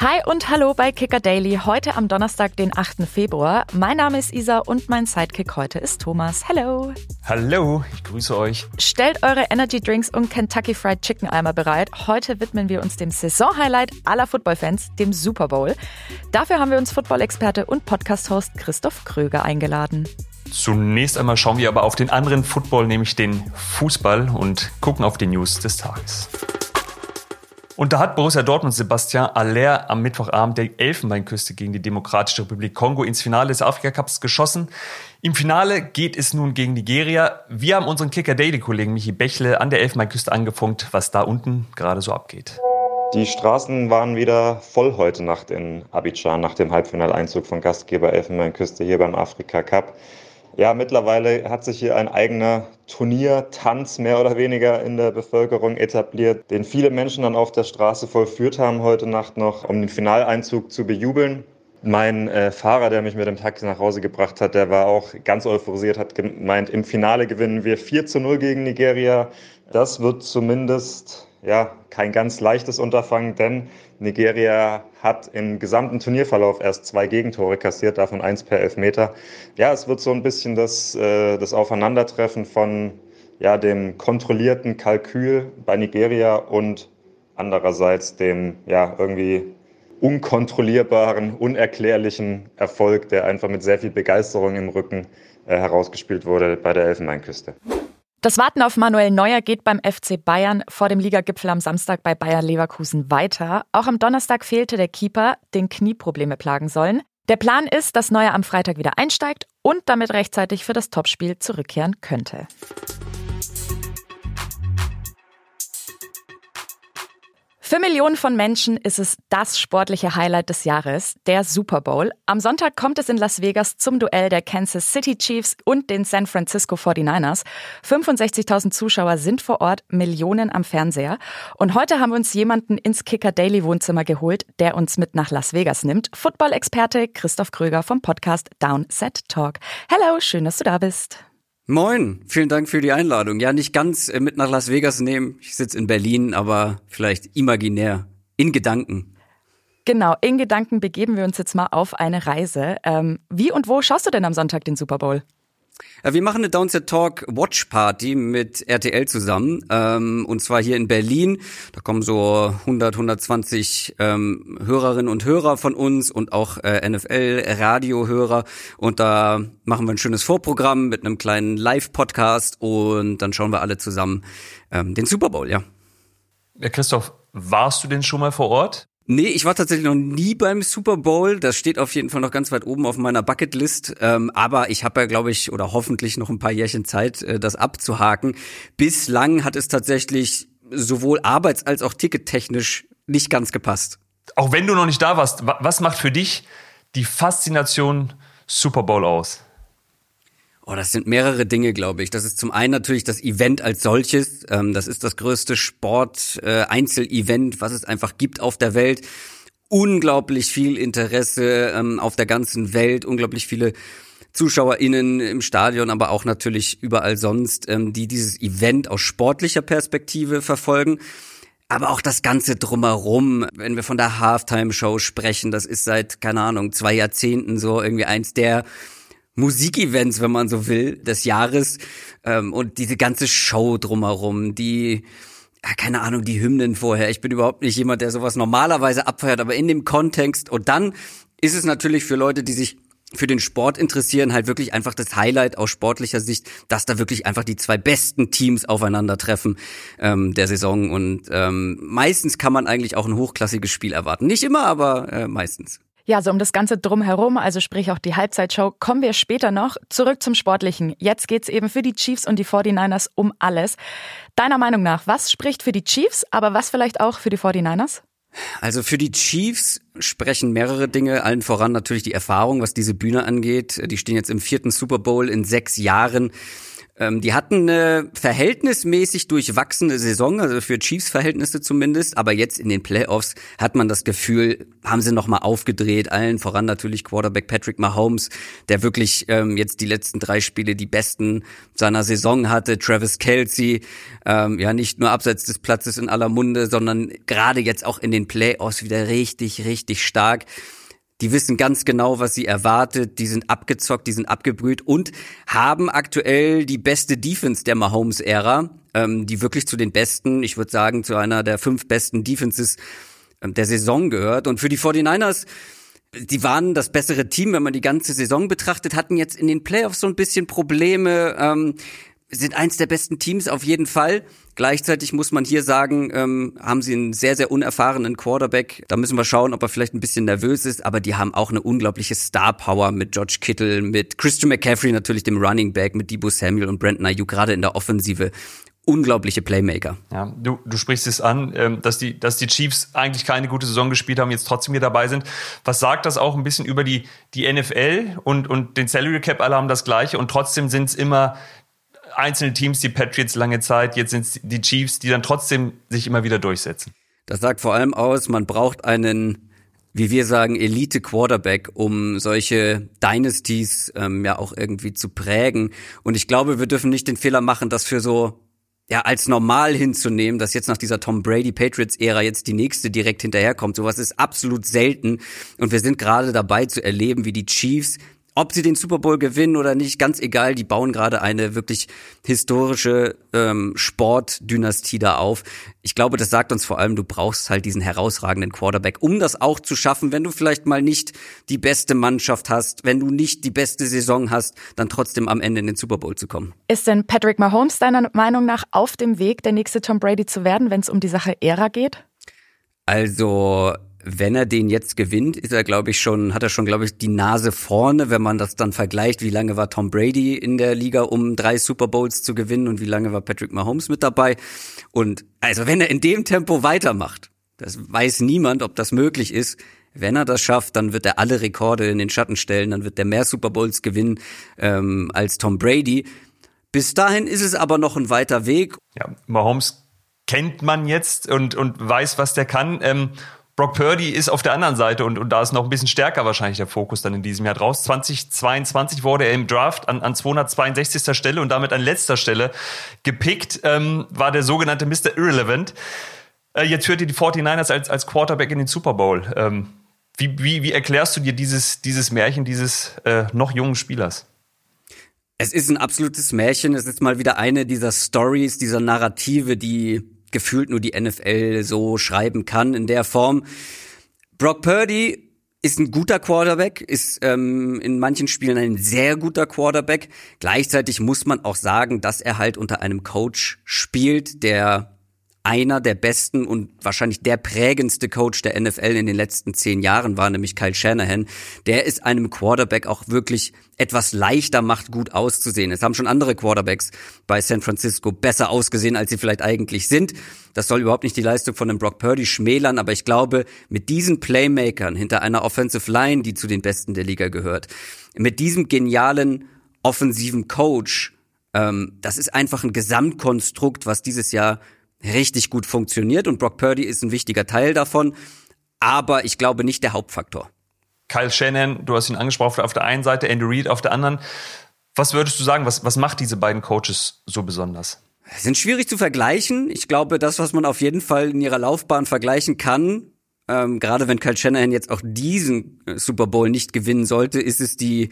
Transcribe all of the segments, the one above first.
Hi und hallo bei Kicker Daily, heute am Donnerstag, den 8. Februar. Mein Name ist Isa und mein Sidekick heute ist Thomas. Hello. Hallo, ich grüße euch. Stellt eure Energy Drinks und Kentucky Fried Chicken Eimer bereit. Heute widmen wir uns dem Saisonhighlight aller Footballfans, dem Super Bowl. Dafür haben wir uns Football-Experte und Podcast-Host Christoph Kröger eingeladen. Zunächst einmal schauen wir aber auf den anderen Football, nämlich den Fußball und gucken auf die News des Tages. Und da hat Borussia Dortmund Sebastian Aller am Mittwochabend der Elfenbeinküste gegen die Demokratische Republik Kongo ins Finale des Afrika Cups geschossen. Im Finale geht es nun gegen Nigeria. Wir haben unseren Kicker Daily Kollegen Michi Bächle an der Elfenbeinküste angefunkt, was da unten gerade so abgeht. Die Straßen waren wieder voll heute Nacht in Abidjan nach dem Halbfinaleinzug von Gastgeber Elfenbeinküste hier beim Afrika Cup. Ja, mittlerweile hat sich hier ein eigener Turniertanz mehr oder weniger in der Bevölkerung etabliert, den viele Menschen dann auf der Straße vollführt haben heute Nacht noch, um den Finaleinzug zu bejubeln. Mein äh, Fahrer, der mich mit dem Taxi nach Hause gebracht hat, der war auch ganz euphorisiert, hat gemeint, im Finale gewinnen wir 4 zu 0 gegen Nigeria. Das wird zumindest ja, kein ganz leichtes Unterfangen, denn Nigeria hat im gesamten Turnierverlauf erst zwei Gegentore kassiert, davon eins per Elfmeter. Ja, es wird so ein bisschen das, äh, das Aufeinandertreffen von ja, dem kontrollierten Kalkül bei Nigeria und andererseits dem ja, irgendwie unkontrollierbaren, unerklärlichen Erfolg, der einfach mit sehr viel Begeisterung im Rücken äh, herausgespielt wurde bei der Elfenbeinküste. Das Warten auf Manuel Neuer geht beim FC Bayern vor dem Ligagipfel am Samstag bei Bayern Leverkusen weiter. Auch am Donnerstag fehlte der Keeper, den Knieprobleme plagen sollen. Der Plan ist, dass Neuer am Freitag wieder einsteigt und damit rechtzeitig für das Topspiel zurückkehren könnte. Für Millionen von Menschen ist es das sportliche Highlight des Jahres, der Super Bowl. Am Sonntag kommt es in Las Vegas zum Duell der Kansas City Chiefs und den San Francisco 49ers. 65.000 Zuschauer sind vor Ort, Millionen am Fernseher. Und heute haben wir uns jemanden ins Kicker Daily Wohnzimmer geholt, der uns mit nach Las Vegas nimmt. Football-Experte Christoph Kröger vom Podcast Downset Talk. Hello, schön, dass du da bist. Moin, vielen Dank für die Einladung. Ja, nicht ganz äh, mit nach Las Vegas nehmen. Ich sitze in Berlin, aber vielleicht imaginär, in Gedanken. Genau, in Gedanken begeben wir uns jetzt mal auf eine Reise. Ähm, wie und wo schaust du denn am Sonntag den Super Bowl? Äh, wir machen eine Downset Talk Watch Party mit RTL zusammen ähm, und zwar hier in Berlin. Da kommen so 100, 120 ähm, Hörerinnen und Hörer von uns und auch äh, NFL-Radiohörer und da machen wir ein schönes Vorprogramm mit einem kleinen Live-Podcast und dann schauen wir alle zusammen ähm, den Super Bowl, ja. Ja, Christoph, warst du denn schon mal vor Ort? Nee, ich war tatsächlich noch nie beim Super Bowl. Das steht auf jeden Fall noch ganz weit oben auf meiner Bucketlist. Ähm, aber ich habe ja, glaube ich, oder hoffentlich noch ein paar Jährchen Zeit, äh, das abzuhaken. Bislang hat es tatsächlich sowohl arbeits- als auch tickettechnisch nicht ganz gepasst. Auch wenn du noch nicht da warst, was macht für dich die Faszination Super Bowl aus? Oh, das sind mehrere Dinge, glaube ich. Das ist zum einen natürlich das Event als solches. Ähm, das ist das größte Sport-Einzelevent, äh, was es einfach gibt auf der Welt. Unglaublich viel Interesse ähm, auf der ganzen Welt, unglaublich viele ZuschauerInnen im Stadion, aber auch natürlich überall sonst, ähm, die dieses Event aus sportlicher Perspektive verfolgen. Aber auch das Ganze drumherum, wenn wir von der Halftime-Show sprechen, das ist seit, keine Ahnung, zwei Jahrzehnten so irgendwie eins der Musikevents, wenn man so will, des Jahres. Ähm, und diese ganze Show drumherum, die, ja, keine Ahnung, die Hymnen vorher. Ich bin überhaupt nicht jemand, der sowas normalerweise abfeiert, aber in dem Kontext. Und dann ist es natürlich für Leute, die sich für den Sport interessieren, halt wirklich einfach das Highlight aus sportlicher Sicht, dass da wirklich einfach die zwei besten Teams aufeinandertreffen ähm, der Saison. Und ähm, meistens kann man eigentlich auch ein hochklassiges Spiel erwarten. Nicht immer, aber äh, meistens. Ja, so um das Ganze drumherum, also sprich auch die Halbzeitshow, kommen wir später noch. Zurück zum Sportlichen. Jetzt geht's eben für die Chiefs und die 49ers um alles. Deiner Meinung nach, was spricht für die Chiefs, aber was vielleicht auch für die 49ers? Also für die Chiefs sprechen mehrere Dinge, allen voran natürlich die Erfahrung, was diese Bühne angeht. Die stehen jetzt im vierten Super Bowl in sechs Jahren. Ähm, die hatten eine verhältnismäßig durchwachsene Saison, also für Chiefs-Verhältnisse zumindest, aber jetzt in den Playoffs hat man das Gefühl, haben sie nochmal aufgedreht, allen voran natürlich Quarterback Patrick Mahomes, der wirklich ähm, jetzt die letzten drei Spiele die besten seiner Saison hatte, Travis Kelsey, ähm, ja nicht nur abseits des Platzes in aller Munde, sondern gerade jetzt auch in den Playoffs wieder richtig, richtig stark. Die wissen ganz genau, was sie erwartet. Die sind abgezockt, die sind abgebrüht und haben aktuell die beste Defense der Mahomes-Ära, ähm, die wirklich zu den besten, ich würde sagen, zu einer der fünf besten Defenses ähm, der Saison gehört. Und für die 49ers, die waren das bessere Team, wenn man die ganze Saison betrachtet, hatten jetzt in den Playoffs so ein bisschen Probleme. Ähm, sind eins der besten Teams auf jeden Fall. Gleichzeitig muss man hier sagen, ähm, haben sie einen sehr, sehr unerfahrenen Quarterback. Da müssen wir schauen, ob er vielleicht ein bisschen nervös ist, aber die haben auch eine unglaubliche Star-Power mit George Kittle, mit Christian McCaffrey natürlich, dem Running Back, mit Debo Samuel und Brandon Ayuk, gerade in der Offensive unglaubliche Playmaker. Ja, du, du sprichst es an, ähm, dass die, dass die Chiefs eigentlich keine gute Saison gespielt haben, jetzt trotzdem hier dabei sind. Was sagt das auch ein bisschen über die, die NFL und, und den Salary Cap? Alle haben das Gleiche und trotzdem sind es immer einzelne Teams, die Patriots lange Zeit, jetzt sind es die Chiefs, die dann trotzdem sich immer wieder durchsetzen. Das sagt vor allem aus, man braucht einen, wie wir sagen, Elite-Quarterback, um solche Dynasties ähm, ja auch irgendwie zu prägen. Und ich glaube, wir dürfen nicht den Fehler machen, das für so ja, als normal hinzunehmen, dass jetzt nach dieser Tom Brady Patriots Ära jetzt die nächste direkt hinterherkommt. Sowas ist absolut selten. Und wir sind gerade dabei zu erleben, wie die Chiefs ob sie den Super Bowl gewinnen oder nicht, ganz egal, die bauen gerade eine wirklich historische ähm, Sportdynastie da auf. Ich glaube, das sagt uns vor allem, du brauchst halt diesen herausragenden Quarterback, um das auch zu schaffen, wenn du vielleicht mal nicht die beste Mannschaft hast, wenn du nicht die beste Saison hast, dann trotzdem am Ende in den Super Bowl zu kommen. Ist denn Patrick Mahomes deiner Meinung nach auf dem Weg, der nächste Tom Brady zu werden, wenn es um die Sache Ära geht? Also wenn er den jetzt gewinnt, ist er, glaube ich, schon, hat er schon, glaube ich, die Nase vorne, wenn man das dann vergleicht, wie lange war Tom Brady in der Liga, um drei Super Bowls zu gewinnen und wie lange war Patrick Mahomes mit dabei. Und also wenn er in dem Tempo weitermacht, das weiß niemand, ob das möglich ist. Wenn er das schafft, dann wird er alle Rekorde in den Schatten stellen, dann wird er mehr Super Bowls gewinnen ähm, als Tom Brady. Bis dahin ist es aber noch ein weiter Weg. Ja, Mahomes kennt man jetzt und, und weiß, was der kann. Ähm, Brock Purdy ist auf der anderen Seite und, und da ist noch ein bisschen stärker wahrscheinlich der Fokus dann in diesem Jahr draus. 2022 wurde er im Draft an, an 262. Stelle und damit an letzter Stelle gepickt, ähm, war der sogenannte Mr. Irrelevant. Äh, jetzt führt er die 49ers als, als Quarterback in den Super Bowl. Ähm, wie, wie, wie erklärst du dir dieses, dieses Märchen dieses äh, noch jungen Spielers? Es ist ein absolutes Märchen. Es ist mal wieder eine dieser Stories, dieser Narrative, die gefühlt nur die NFL so schreiben kann in der Form. Brock Purdy ist ein guter Quarterback, ist ähm, in manchen Spielen ein sehr guter Quarterback. Gleichzeitig muss man auch sagen, dass er halt unter einem Coach spielt, der einer der besten und wahrscheinlich der prägendste Coach der NFL in den letzten zehn Jahren war, nämlich Kyle Shanahan. Der ist einem Quarterback auch wirklich etwas leichter macht, gut auszusehen. Es haben schon andere Quarterbacks bei San Francisco besser ausgesehen, als sie vielleicht eigentlich sind. Das soll überhaupt nicht die Leistung von einem Brock Purdy schmälern, aber ich glaube, mit diesen Playmakern hinter einer Offensive Line, die zu den besten der Liga gehört, mit diesem genialen offensiven Coach, ähm, das ist einfach ein Gesamtkonstrukt, was dieses Jahr richtig gut funktioniert und Brock Purdy ist ein wichtiger Teil davon, aber ich glaube nicht der Hauptfaktor. Kyle Shannon, du hast ihn angesprochen, auf der einen Seite, Andy Reid auf der anderen. Was würdest du sagen, was, was macht diese beiden Coaches so besonders? Sind schwierig zu vergleichen. Ich glaube, das, was man auf jeden Fall in ihrer Laufbahn vergleichen kann, ähm, gerade wenn Kyle Shanahan jetzt auch diesen äh, Super Bowl nicht gewinnen sollte, ist es die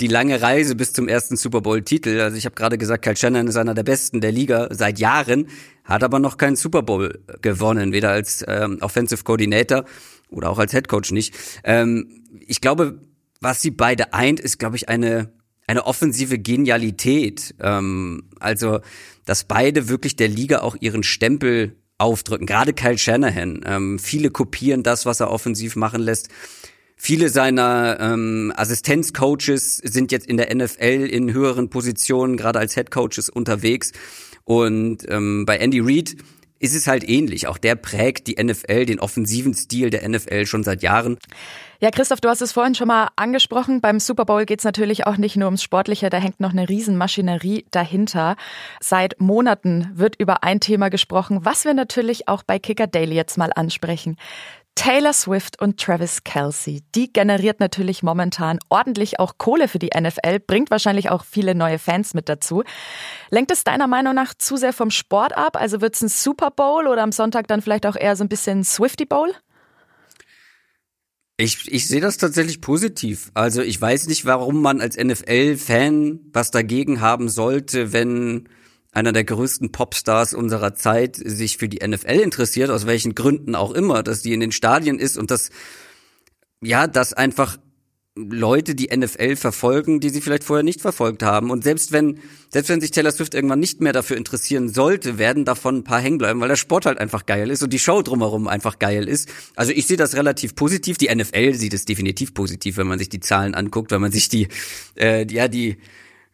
die lange Reise bis zum ersten Super Bowl-Titel. Also ich habe gerade gesagt, Kyle Shannon ist einer der besten der Liga seit Jahren, hat aber noch keinen Super Bowl gewonnen, weder als ähm, Offensive Coordinator oder auch als Head Coach nicht. Ähm, ich glaube, was sie beide eint, ist, glaube ich, eine eine offensive Genialität. Ähm, also, dass beide wirklich der Liga auch ihren Stempel aufdrücken. Gerade Kyle Shanahan. Ähm, viele kopieren das, was er offensiv machen lässt. Viele seiner ähm, Assistenzcoaches sind jetzt in der NFL in höheren Positionen, gerade als Headcoaches unterwegs. Und ähm, bei Andy Reid ist es halt ähnlich. Auch der prägt die NFL, den offensiven Stil der NFL schon seit Jahren. Ja, Christoph, du hast es vorhin schon mal angesprochen. Beim Super Bowl geht es natürlich auch nicht nur ums Sportliche, da hängt noch eine Riesenmaschinerie dahinter. Seit Monaten wird über ein Thema gesprochen, was wir natürlich auch bei Kicker Daily jetzt mal ansprechen. Taylor Swift und Travis Kelsey, die generiert natürlich momentan ordentlich auch Kohle für die NFL, bringt wahrscheinlich auch viele neue Fans mit dazu. Lenkt es deiner Meinung nach zu sehr vom Sport ab? Also wird es ein Super Bowl oder am Sonntag dann vielleicht auch eher so ein bisschen Swifty Bowl? Ich, ich sehe das tatsächlich positiv. Also ich weiß nicht, warum man als NFL-Fan was dagegen haben sollte, wenn einer der größten Popstars unserer Zeit sich für die NFL interessiert, aus welchen Gründen auch immer, dass die in den Stadien ist und das, ja, das einfach Leute die NFL verfolgen, die sie vielleicht vorher nicht verfolgt haben. Und selbst wenn, selbst wenn sich Taylor Swift irgendwann nicht mehr dafür interessieren sollte, werden davon ein paar hängen bleiben, weil der Sport halt einfach geil ist und die Show drumherum einfach geil ist. Also ich sehe das relativ positiv. Die NFL sieht es definitiv positiv, wenn man sich die Zahlen anguckt, wenn man sich die, äh, ja, die,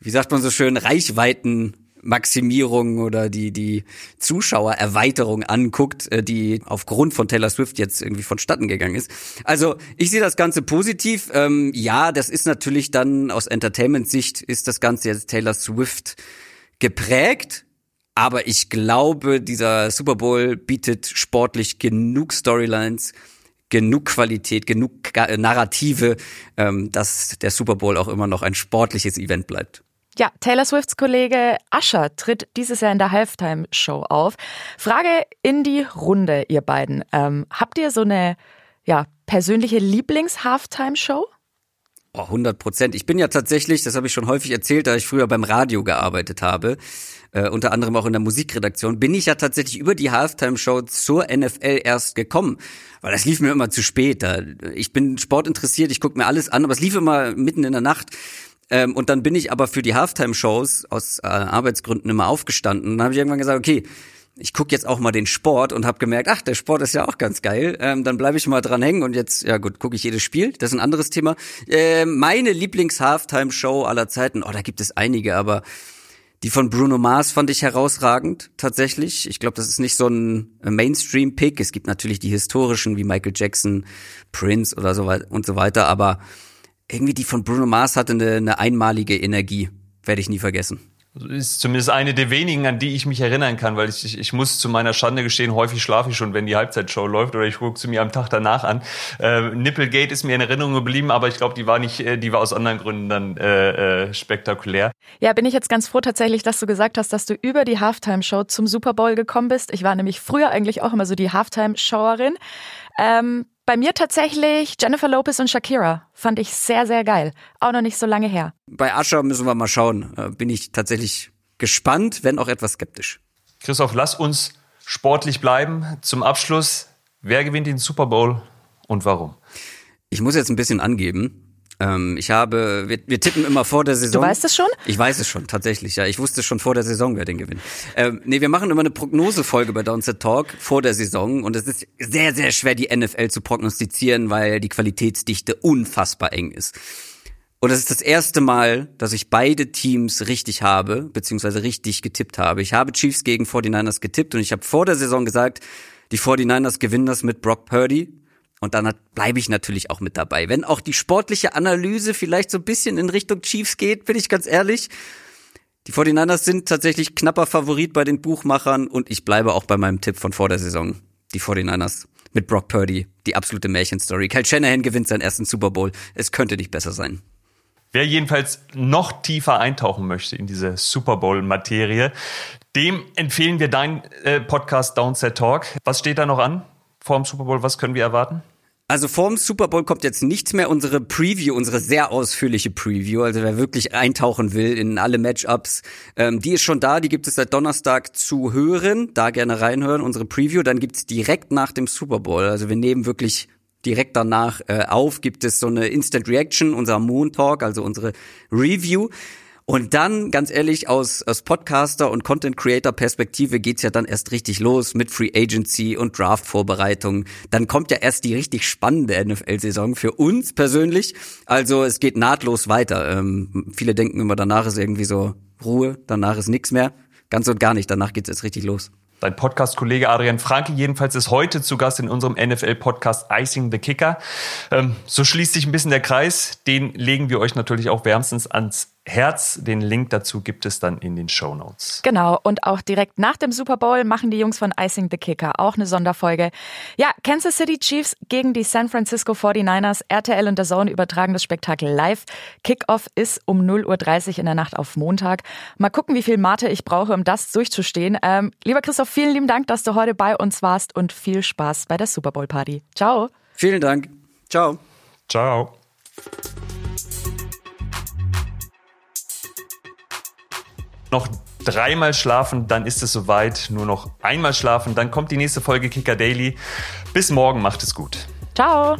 wie sagt man so schön, Reichweiten Maximierung oder die, die Zuschauererweiterung anguckt, äh, die aufgrund von Taylor Swift jetzt irgendwie vonstatten gegangen ist. Also ich sehe das Ganze positiv. Ähm, ja, das ist natürlich dann aus Entertainment-Sicht ist das Ganze jetzt Taylor Swift geprägt. Aber ich glaube, dieser Super Bowl bietet sportlich genug Storylines, genug Qualität, genug Narrative, ähm, dass der Super Bowl auch immer noch ein sportliches Event bleibt. Ja, Taylor Swifts Kollege Usher tritt dieses Jahr in der Halftime-Show auf. Frage in die Runde, ihr beiden. Ähm, habt ihr so eine ja, persönliche Lieblings-Halftime-Show? Oh, 100 Prozent. Ich bin ja tatsächlich, das habe ich schon häufig erzählt, da ich früher beim Radio gearbeitet habe, äh, unter anderem auch in der Musikredaktion, bin ich ja tatsächlich über die Halftime-Show zur NFL erst gekommen, weil das lief mir immer zu spät. Ich bin sportinteressiert, ich gucke mir alles an, aber es lief immer mitten in der Nacht. Ähm, und dann bin ich aber für die Halftime-Shows aus äh, Arbeitsgründen immer aufgestanden. Und dann habe ich irgendwann gesagt, okay, ich gucke jetzt auch mal den Sport und habe gemerkt, ach, der Sport ist ja auch ganz geil. Ähm, dann bleibe ich mal dran hängen und jetzt, ja gut, gucke ich jedes Spiel. Das ist ein anderes Thema. Äh, meine Lieblings-Halftime-Show aller Zeiten, oh, da gibt es einige, aber die von Bruno Mars fand ich herausragend, tatsächlich. Ich glaube, das ist nicht so ein Mainstream-Pick. Es gibt natürlich die historischen wie Michael Jackson, Prince oder so weiter und so weiter, aber irgendwie die von Bruno Mars hatte eine, eine einmalige Energie. Werde ich nie vergessen. Also ist zumindest eine der wenigen, an die ich mich erinnern kann, weil ich, ich, ich muss zu meiner Schande gestehen, häufig schlafe ich schon, wenn die Halbzeitshow läuft oder ich gucke sie mir am Tag danach an. Äh, Nipplegate ist mir in Erinnerung geblieben, aber ich glaube, die war nicht, äh, die war aus anderen Gründen dann äh, äh, spektakulär. Ja, bin ich jetzt ganz froh tatsächlich, dass du gesagt hast, dass du über die Halftime-Show zum Super Bowl gekommen bist. Ich war nämlich früher eigentlich auch immer so die Halftime-Showerin. Ähm, bei mir tatsächlich Jennifer Lopez und Shakira. Fand ich sehr, sehr geil. Auch noch nicht so lange her. Bei Ascher müssen wir mal schauen. Äh, bin ich tatsächlich gespannt, wenn auch etwas skeptisch. Christoph, lass uns sportlich bleiben. Zum Abschluss, wer gewinnt den Super Bowl und warum? Ich muss jetzt ein bisschen angeben. Ähm, ich habe, wir, wir tippen immer vor der Saison. Du weißt es schon? Ich weiß es schon, tatsächlich, ja. Ich wusste schon vor der Saison, wer den gewinnt. Ähm, nee, wir machen immer eine Prognosefolge bei Downset Talk vor der Saison und es ist sehr, sehr schwer, die NFL zu prognostizieren, weil die Qualitätsdichte unfassbar eng ist. Und es ist das erste Mal, dass ich beide Teams richtig habe, beziehungsweise richtig getippt habe. Ich habe Chiefs gegen 49ers getippt und ich habe vor der Saison gesagt, die 49ers gewinnen das mit Brock Purdy. Und dann bleibe ich natürlich auch mit dabei. Wenn auch die sportliche Analyse vielleicht so ein bisschen in Richtung Chiefs geht, bin ich ganz ehrlich. Die 49ers sind tatsächlich knapper Favorit bei den Buchmachern und ich bleibe auch bei meinem Tipp von vor der Saison. Die 49ers mit Brock Purdy, die absolute Märchenstory. Kyle Shanahan gewinnt seinen ersten Super Bowl. Es könnte nicht besser sein. Wer jedenfalls noch tiefer eintauchen möchte in diese Super Bowl-Materie, dem empfehlen wir deinen äh, Podcast Downset Talk. Was steht da noch an? Vorm Super Bowl? Was können wir erwarten? Also vorm Super Bowl kommt jetzt nichts mehr. Unsere Preview, unsere sehr ausführliche Preview, also wer wirklich eintauchen will in alle Matchups, ähm, die ist schon da. Die gibt es seit Donnerstag zu hören. Da gerne reinhören, unsere Preview. Dann gibt's direkt nach dem Super Bowl. Also wir nehmen wirklich direkt danach äh, auf, gibt es so eine Instant Reaction, unser Moon Talk, also unsere Review. Und dann, ganz ehrlich, aus, aus Podcaster und Content Creator Perspektive geht's ja dann erst richtig los mit Free Agency und Draft Vorbereitung. Dann kommt ja erst die richtig spannende NFL-Saison für uns persönlich. Also es geht nahtlos weiter. Ähm, viele denken immer, danach ist irgendwie so Ruhe, danach ist nichts mehr. Ganz und gar nicht, danach geht's jetzt richtig los. Dein Podcast-Kollege Adrian Franke jedenfalls ist heute zu Gast in unserem NFL-Podcast Icing the Kicker. Ähm, so schließt sich ein bisschen der Kreis. Den legen wir euch natürlich auch wärmstens ans Herz. Den Link dazu gibt es dann in den Show Notes. Genau, und auch direkt nach dem Super Bowl machen die Jungs von Icing the Kicker auch eine Sonderfolge. Ja, Kansas City Chiefs gegen die San Francisco 49ers. RTL und der Zone übertragen das Spektakel live. Kickoff ist um 0.30 Uhr in der Nacht auf Montag. Mal gucken, wie viel Mate ich brauche, um das durchzustehen. Ähm, lieber Christoph, vielen lieben Dank, dass du heute bei uns warst und viel Spaß bei der Super Bowl Party. Ciao. Vielen Dank. Ciao. Ciao. Noch dreimal schlafen, dann ist es soweit. Nur noch einmal schlafen, dann kommt die nächste Folge Kicker Daily. Bis morgen, macht es gut. Ciao.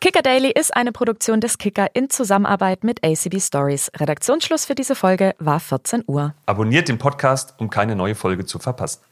Kicker Daily ist eine Produktion des Kicker in Zusammenarbeit mit ACB Stories. Redaktionsschluss für diese Folge war 14 Uhr. Abonniert den Podcast, um keine neue Folge zu verpassen.